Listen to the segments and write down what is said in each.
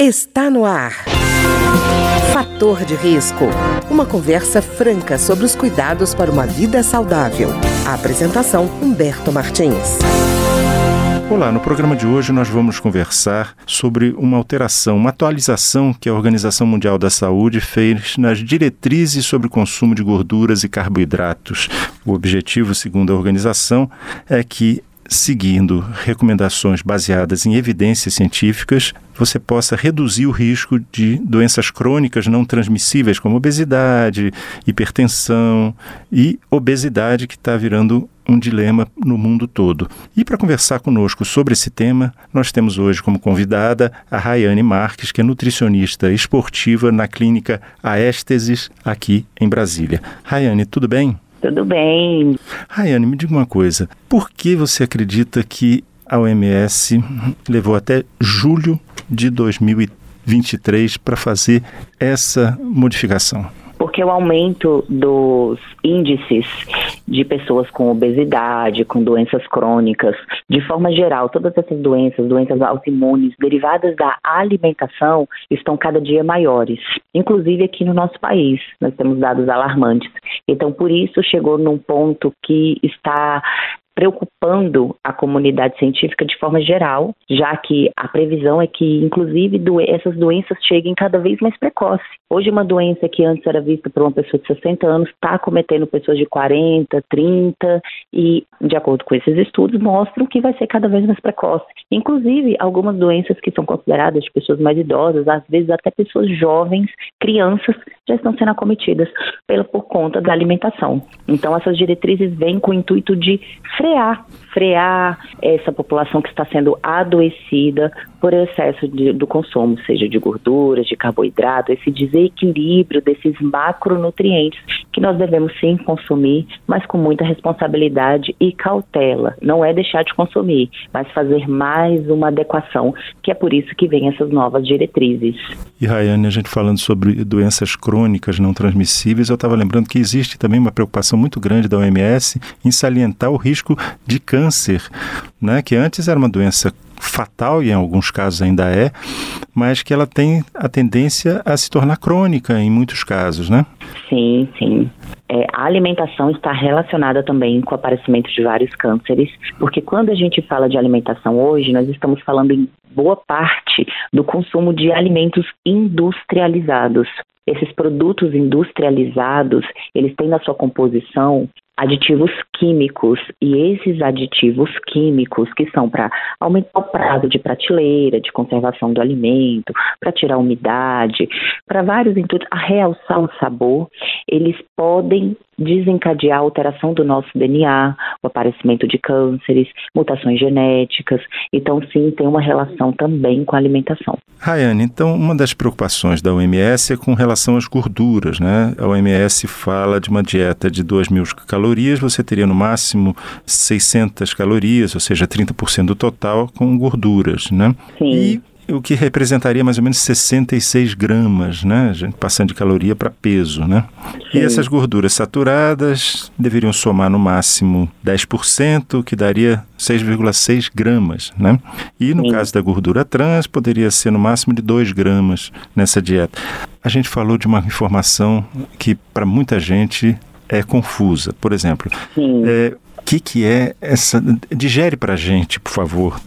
Está no ar. Fator de risco. Uma conversa franca sobre os cuidados para uma vida saudável. A apresentação Humberto Martins. Olá, no programa de hoje nós vamos conversar sobre uma alteração, uma atualização que a Organização Mundial da Saúde fez nas diretrizes sobre o consumo de gorduras e carboidratos. O objetivo, segundo a organização, é que seguindo recomendações baseadas em evidências científicas, você possa reduzir o risco de doenças crônicas não transmissíveis, como obesidade, hipertensão e obesidade, que está virando um dilema no mundo todo. E para conversar conosco sobre esse tema, nós temos hoje como convidada a Rayane Marques, que é nutricionista esportiva na clínica Aésteses, aqui em Brasília. Rayane, tudo bem? Tudo bem. Rayane, me diga uma coisa. Por que você acredita que a OMS levou até julho de 2023 para fazer essa modificação? Porque o aumento dos índices de pessoas com obesidade, com doenças crônicas, de forma geral, todas essas doenças, doenças autoimunes derivadas da alimentação, estão cada dia maiores. Inclusive aqui no nosso país, nós temos dados alarmantes. Então, por isso, chegou num ponto que está preocupando a comunidade científica de forma geral, já que a previsão é que, inclusive, do essas doenças cheguem cada vez mais precoce. Hoje, uma doença que antes era vista por uma pessoa de 60 anos está cometendo pessoas de 40, 30 e, de acordo com esses estudos, mostram que vai ser cada vez mais precoce. Inclusive, algumas doenças que são consideradas de pessoas mais idosas, às vezes até pessoas jovens, crianças, já estão sendo acometidas pela, por conta da alimentação. Então, essas diretrizes vêm com o intuito de frear, frear essa população que está sendo adoecida por excesso de, do consumo, seja de gorduras, de carboidrato, esse desequilíbrio desses macronutrientes que nós devemos sim consumir, mas com muita responsabilidade e cautela. Não é deixar de consumir, mas fazer mais uma adequação, que é por isso que vem essas novas diretrizes. E Rayane, a gente falando sobre doenças crônicas não transmissíveis, eu estava lembrando que existe também uma preocupação muito grande da OMS em salientar o risco de câncer, né, que antes era uma doença fatal e em alguns casos ainda é, mas que ela tem a tendência a se tornar crônica em muitos casos, né? Sim, sim. É, a alimentação está relacionada também com o aparecimento de vários cânceres, porque quando a gente fala de alimentação hoje, nós estamos falando em boa parte do consumo de alimentos industrializados. Esses produtos industrializados, eles têm na sua composição aditivos químicos. E esses aditivos químicos que são para aumentar o prazo de prateleira, de conservação do alimento, para tirar a umidade, para vários intuitos, a realçar o sabor, eles podem desencadear a alteração do nosso DNA, o aparecimento de cânceres, mutações genéticas. Então, sim, tem uma relação também com a alimentação. Rayane, então, uma das preocupações da OMS é com relação às gorduras, né? A OMS fala de uma dieta de 2 mil calorias, você teria no máximo 600 calorias, ou seja, 30% do total com gorduras, né? Sim. E o que representaria mais ou menos 66 gramas, né? A gente passando de caloria para peso, né? Sim. E essas gorduras saturadas deveriam somar no máximo 10%, que daria 6,6 gramas, né? E no Sim. caso da gordura trans, poderia ser no máximo de 2 gramas nessa dieta. A gente falou de uma informação que para muita gente é confusa. Por exemplo, é, o que, que é essa. Digere para a gente, por favor.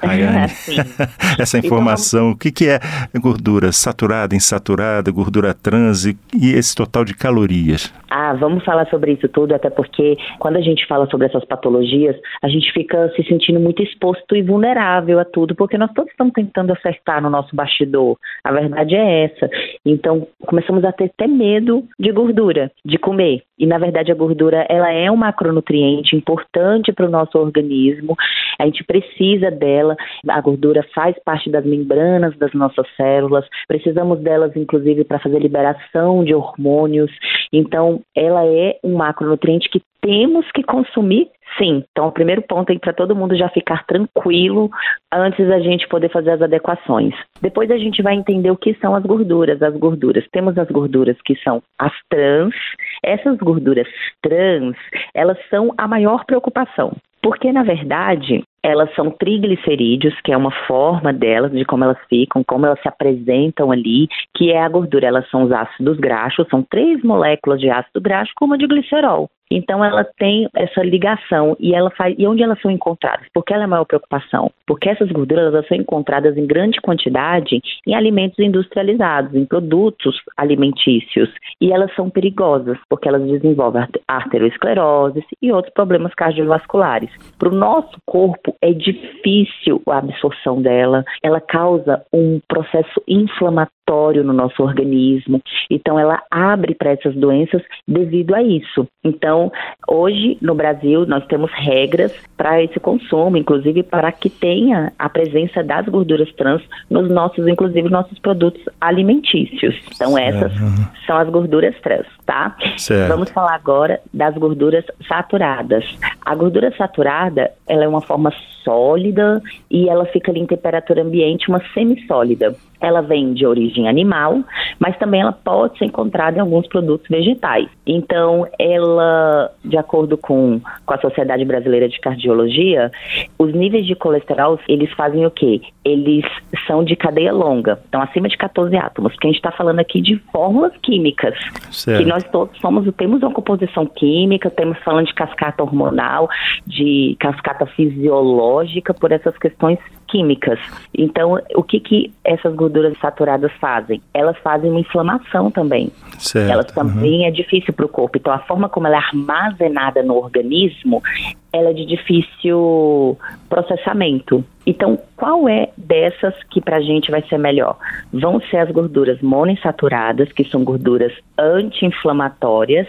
Rayane, essa informação, então, o que, que é gordura saturada, insaturada, gordura trans e, e, esse total de calorias? Ah, vamos falar sobre isso tudo, até porque quando a gente fala sobre essas patologias, a gente fica se sentindo muito exposto e vulnerável a tudo, porque nós todos estamos tentando acertar no nosso bastidor. A verdade é essa. Então, começamos a ter até medo de gordura, de comer. E na verdade a gordura, ela é um macronutriente importante para o nosso organismo. A gente precisa dela dela. A gordura faz parte das membranas das nossas células. Precisamos delas, inclusive, para fazer liberação de hormônios. Então, ela é um macronutriente que temos que consumir Sim, então o primeiro ponto aí para todo mundo já ficar tranquilo antes da gente poder fazer as adequações. Depois a gente vai entender o que são as gorduras. As gorduras, temos as gorduras que são as trans. Essas gorduras trans, elas são a maior preocupação. Porque, na verdade, elas são triglicerídeos, que é uma forma delas, de como elas ficam, como elas se apresentam ali, que é a gordura. Elas são os ácidos graxos, são três moléculas de ácido graxo com uma de glicerol. Então ela tem essa ligação e ela faz e onde elas são encontradas? Porque ela é a maior preocupação? Porque essas gorduras elas são encontradas em grande quantidade em alimentos industrializados, em produtos alimentícios e elas são perigosas porque elas desenvolvem arteriosclerose e outros problemas cardiovasculares. Para o nosso corpo é difícil a absorção dela, ela causa um processo inflamatório no nosso organismo, então ela abre para essas doenças devido a isso. Então então, hoje no Brasil nós temos regras para esse consumo, inclusive para que tenha a presença das gorduras trans nos nossos, inclusive nossos produtos alimentícios. Então, certo. essas são as gorduras trans, tá? Certo. Vamos falar agora das gorduras saturadas. A gordura saturada, ela é uma forma sólida e ela fica ali em temperatura ambiente, uma semissólida. Ela vem de origem animal, mas também ela pode ser encontrada em alguns produtos vegetais. Então, ela, de acordo com, com a Sociedade Brasileira de Cardiologia, os níveis de colesterol, eles fazem o quê? Eles são de cadeia longa, então acima de 14 átomos, porque a gente está falando aqui de fórmulas químicas, certo. que nós todos somos, temos uma composição química, temos falando de cascata hormonal, de cascata fisiológica, por essas questões químicas. Então, o que, que essas gorduras saturadas fazem? Elas fazem uma inflamação também. Certo. Elas também uhum. é difícil para o corpo. Então, a forma como ela é armazenada no organismo, ela é de difícil processamento. Então, qual é dessas que para a gente vai ser melhor? Vão ser as gorduras monoinsaturadas, que são gorduras anti-inflamatórias,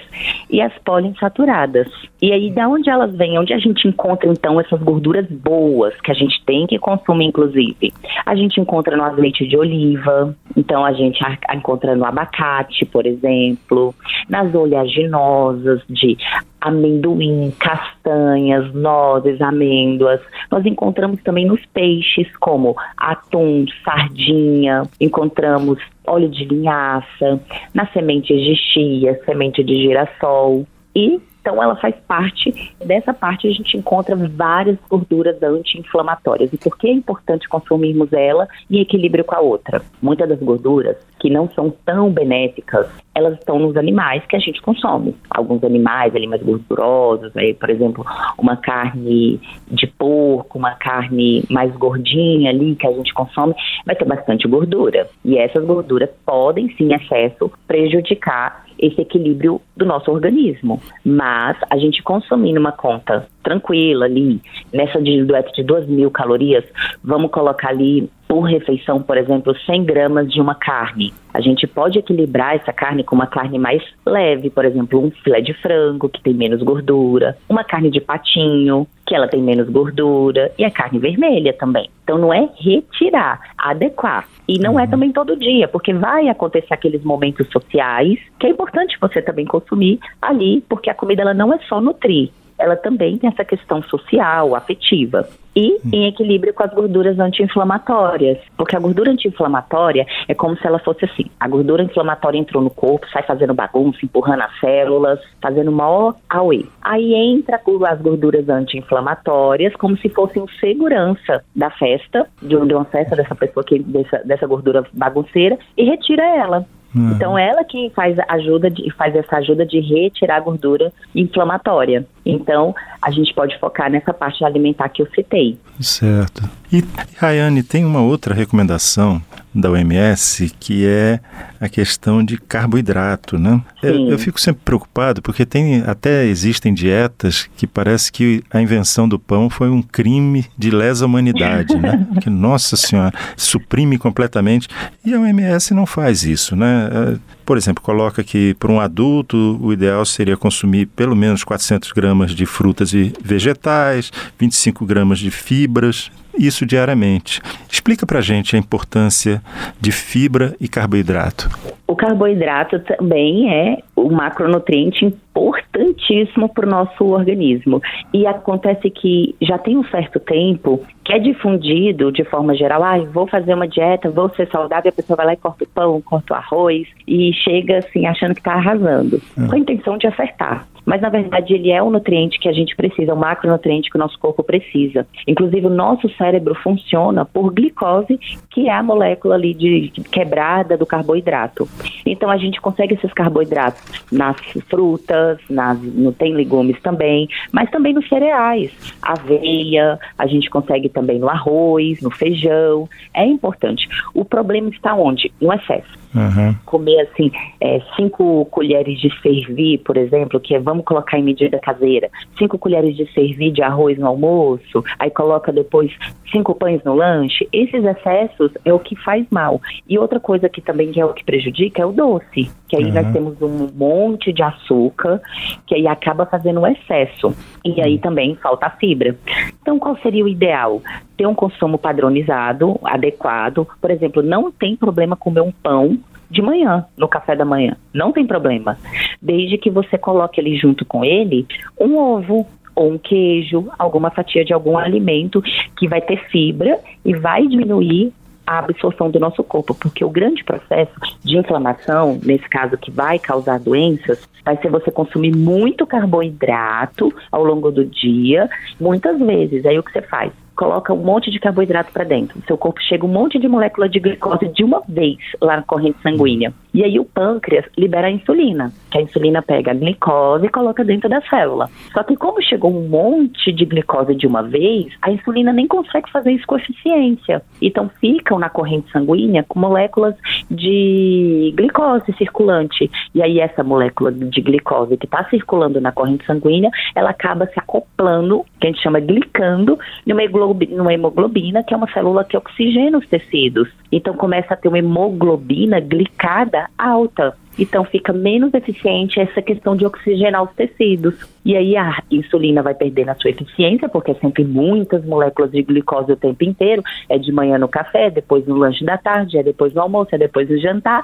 e as poliinsaturadas. E aí, da onde elas vêm? Onde a gente encontra, então, essas gorduras boas, que a gente tem que consumir, inclusive? A gente encontra no azeite de oliva, então a gente encontra no abacate, por exemplo, nas oleaginosas de amendoim, castanhas, nozes, amêndoas. Nós encontramos também nos peixes, como atum, sardinha, encontramos óleo de linhaça, nas sementes de chia, semente de girassol e então, ela faz parte, dessa parte a gente encontra várias gorduras anti-inflamatórias. E por que é importante consumirmos ela em equilíbrio com a outra? Muitas das gorduras que não são tão benéficas, elas estão nos animais que a gente consome. Alguns animais ali mais gordurosos, aí, por exemplo, uma carne de porco, uma carne mais gordinha ali que a gente consome, vai ter bastante gordura. E essas gorduras podem, sim, em excesso, prejudicar esse equilíbrio do nosso organismo. Mas a gente consumindo uma conta tranquila ali, nessa dieta de 2 mil calorias, vamos colocar ali por refeição, por exemplo, 100 gramas de uma carne. A gente pode equilibrar essa carne com uma carne mais leve, por exemplo, um filé de frango, que tem menos gordura, uma carne de patinho, que ela tem menos gordura, e a carne vermelha também. Então não é retirar, adequar. E não é uhum. é também todo dia, porque vai acontecer aqueles momentos sociais que é importante você também consumir ali, porque a comida ela não é só nutrir, ela também tem essa questão social, afetiva. E hum. em equilíbrio com as gorduras anti-inflamatórias. Porque a gordura anti-inflamatória é como se ela fosse assim: a gordura inflamatória entrou no corpo, sai fazendo bagunça, empurrando as células, fazendo maior auê. Aí entra as gorduras anti-inflamatórias como se fossem segurança da festa, de uma festa dessa pessoa que dessa, dessa gordura bagunceira, e retira ela. Uhum. Então ela que faz ajuda de, faz essa ajuda de retirar a gordura inflamatória. Então a gente pode focar nessa parte alimentar que eu citei. Certo. E Rayane, tem uma outra recomendação da OMS, que é a questão de carboidrato, né? Eu, eu, fico sempre preocupado porque tem até existem dietas que parece que a invenção do pão foi um crime de lesa humanidade, né? Que nossa senhora suprime completamente e a OMS não faz isso, né? Por exemplo, coloca que para um adulto o ideal seria consumir pelo menos 400 gramas de frutas e vegetais, 25 gramas de fibras, isso diariamente. Explica para a gente a importância de fibra e carboidrato. O carboidrato também é um macronutriente importantíssimo para o nosso organismo. E acontece que já tem um certo tempo que é difundido de forma geral, ah, vou fazer uma dieta, vou ser saudável, a pessoa vai lá e corta o pão, corta o arroz e chega assim achando que está arrasando, com a intenção de acertar. Mas na verdade ele é o nutriente que a gente precisa, o macronutriente que o nosso corpo precisa. Inclusive o nosso cérebro funciona por glicose, que é a molécula ali de quebrada do carboidrato. Então a gente consegue esses carboidratos nas frutas, nas, tem legumes também, mas também nos cereais, aveia, a gente consegue também no arroz, no feijão. É importante. O problema está onde? No excesso. Uhum. Comer assim, é, cinco colheres de servir, por exemplo, que é, vamos colocar em medida caseira, cinco colheres de servir de arroz no almoço, aí coloca depois cinco pães no lanche. Esses excessos é o que faz mal. E outra coisa que também é o que prejudica é o doce, que aí uhum. nós temos um monte de açúcar, que aí acaba fazendo o excesso. E aí também falta a fibra. Então, qual seria o ideal? Ter um consumo padronizado, adequado. Por exemplo, não tem problema comer um pão de manhã, no café da manhã. Não tem problema. Desde que você coloque ali junto com ele um ovo, ou um queijo, alguma fatia de algum alimento que vai ter fibra e vai diminuir a absorção do nosso corpo, porque o grande processo de inflamação, nesse caso que vai causar doenças, vai ser você consumir muito carboidrato ao longo do dia, muitas vezes. Aí o que você faz? Coloca um monte de carboidrato para dentro. Seu corpo chega um monte de molécula de glicose de uma vez lá na corrente sanguínea. E aí o pâncreas libera a insulina, que a insulina pega a glicose e coloca dentro da célula. Só que como chegou um monte de glicose de uma vez, a insulina nem consegue fazer isso com eficiência. Então ficam na corrente sanguínea com moléculas de glicose circulante. E aí essa molécula de glicose que está circulando na corrente sanguínea, ela acaba se acoplando, que a gente chama glicando, numa numa hemoglobina, que é uma célula que oxigena os tecidos. Então começa a ter uma hemoglobina glicada alta. Então fica menos eficiente essa questão de oxigenar os tecidos. E aí a insulina vai perdendo a sua eficiência, porque é sempre muitas moléculas de glicose o tempo inteiro. É de manhã no café, depois no lanche da tarde, é depois no almoço, é depois no jantar.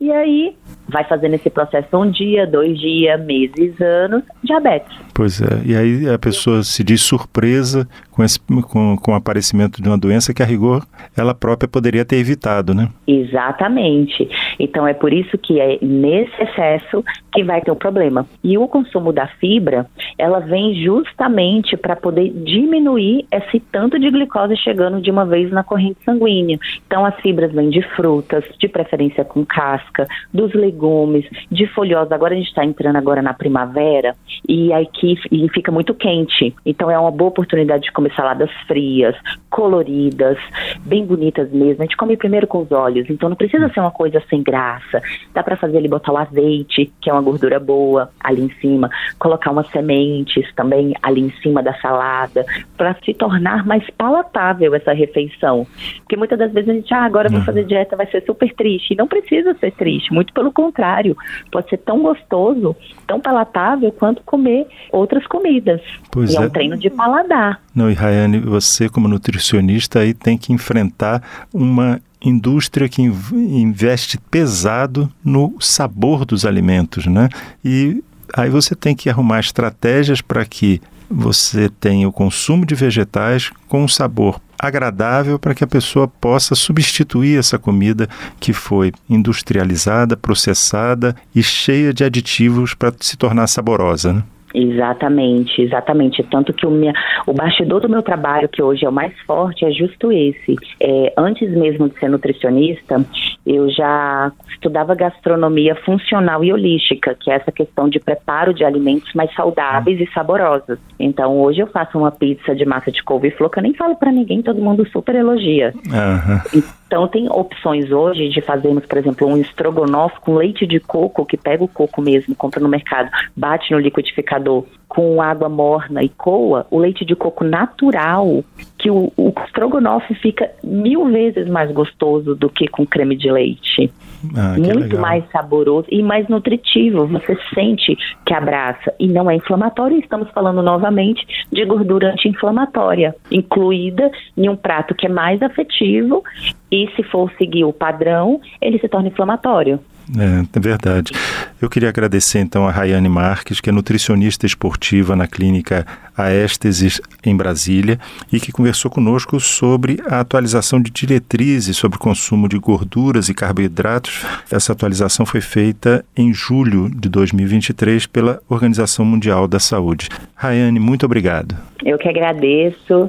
E aí vai fazendo esse processo um dia, dois dias, meses, anos, diabetes. Pois é, e aí a pessoa se diz surpresa com, esse, com, com o aparecimento de uma doença que a rigor ela própria poderia ter evitado, né? Exatamente. Então é por isso que é nesse excesso que vai ter o problema. E o consumo da fibra, ela vem justamente para poder diminuir esse tanto de glicose chegando de uma vez na corrente sanguínea. Então as fibras vêm de frutas, de preferência com casca, dos legumes, de folhosa. Agora a gente está entrando agora na primavera e aqui e fica muito quente. Então é uma boa oportunidade de comer saladas frias, coloridas, bem bonitas mesmo. A gente come primeiro com os olhos, então não precisa ser uma coisa sem graça. Dá para fazer ali botar o azeite, que é uma gordura boa, ali em cima, colocar umas sementes também ali em cima da salada, para se tornar mais palatável essa refeição. Porque muitas das vezes a gente, ah, agora vou uhum. fazer dieta, vai ser super triste. E não precisa ser triste, muito pelo contrário. Pode ser tão gostoso, tão palatável quanto comer outras comidas. Pois e é, é um treino de paladar. Não, e Rayane, você como nutricionista aí tem que enfrentar uma indústria que investe pesado no sabor dos alimentos, né? E aí você tem que arrumar estratégias para que você tenha o consumo de vegetais com um sabor agradável para que a pessoa possa substituir essa comida que foi industrializada, processada e cheia de aditivos para se tornar saborosa, né? Exatamente, exatamente. Tanto que o, minha, o bastidor do meu trabalho, que hoje é o mais forte, é justo esse. É, antes mesmo de ser nutricionista, eu já estudava gastronomia funcional e holística, que é essa questão de preparo de alimentos mais saudáveis e saborosos. Então, hoje eu faço uma pizza de massa de couve-flor que eu nem falo para ninguém, todo mundo super elogia. Uhum. Então, tem opções hoje de fazermos, por exemplo, um estrogonofe com leite de coco, que pega o coco mesmo, compra no mercado, bate no liquidificador com água morna e coa, o leite de coco natural, que o, o estrogonofe fica mil vezes mais gostoso do que com creme de leite. Ah, Muito legal. mais saboroso e mais nutritivo. Você sente que abraça e não é inflamatório. Estamos falando novamente de gordura anti-inflamatória, incluída em um prato que é mais afetivo e se for seguir o padrão, ele se torna inflamatório. É, é verdade. Eu queria agradecer então a Rayane Marques, que é nutricionista esportiva na clínica Aésteses em Brasília e que conversou conosco sobre a atualização de diretrizes sobre o consumo de gorduras e carboidratos. Essa atualização foi feita em julho de 2023 pela Organização Mundial da Saúde. Rayane, muito obrigado. Eu que agradeço.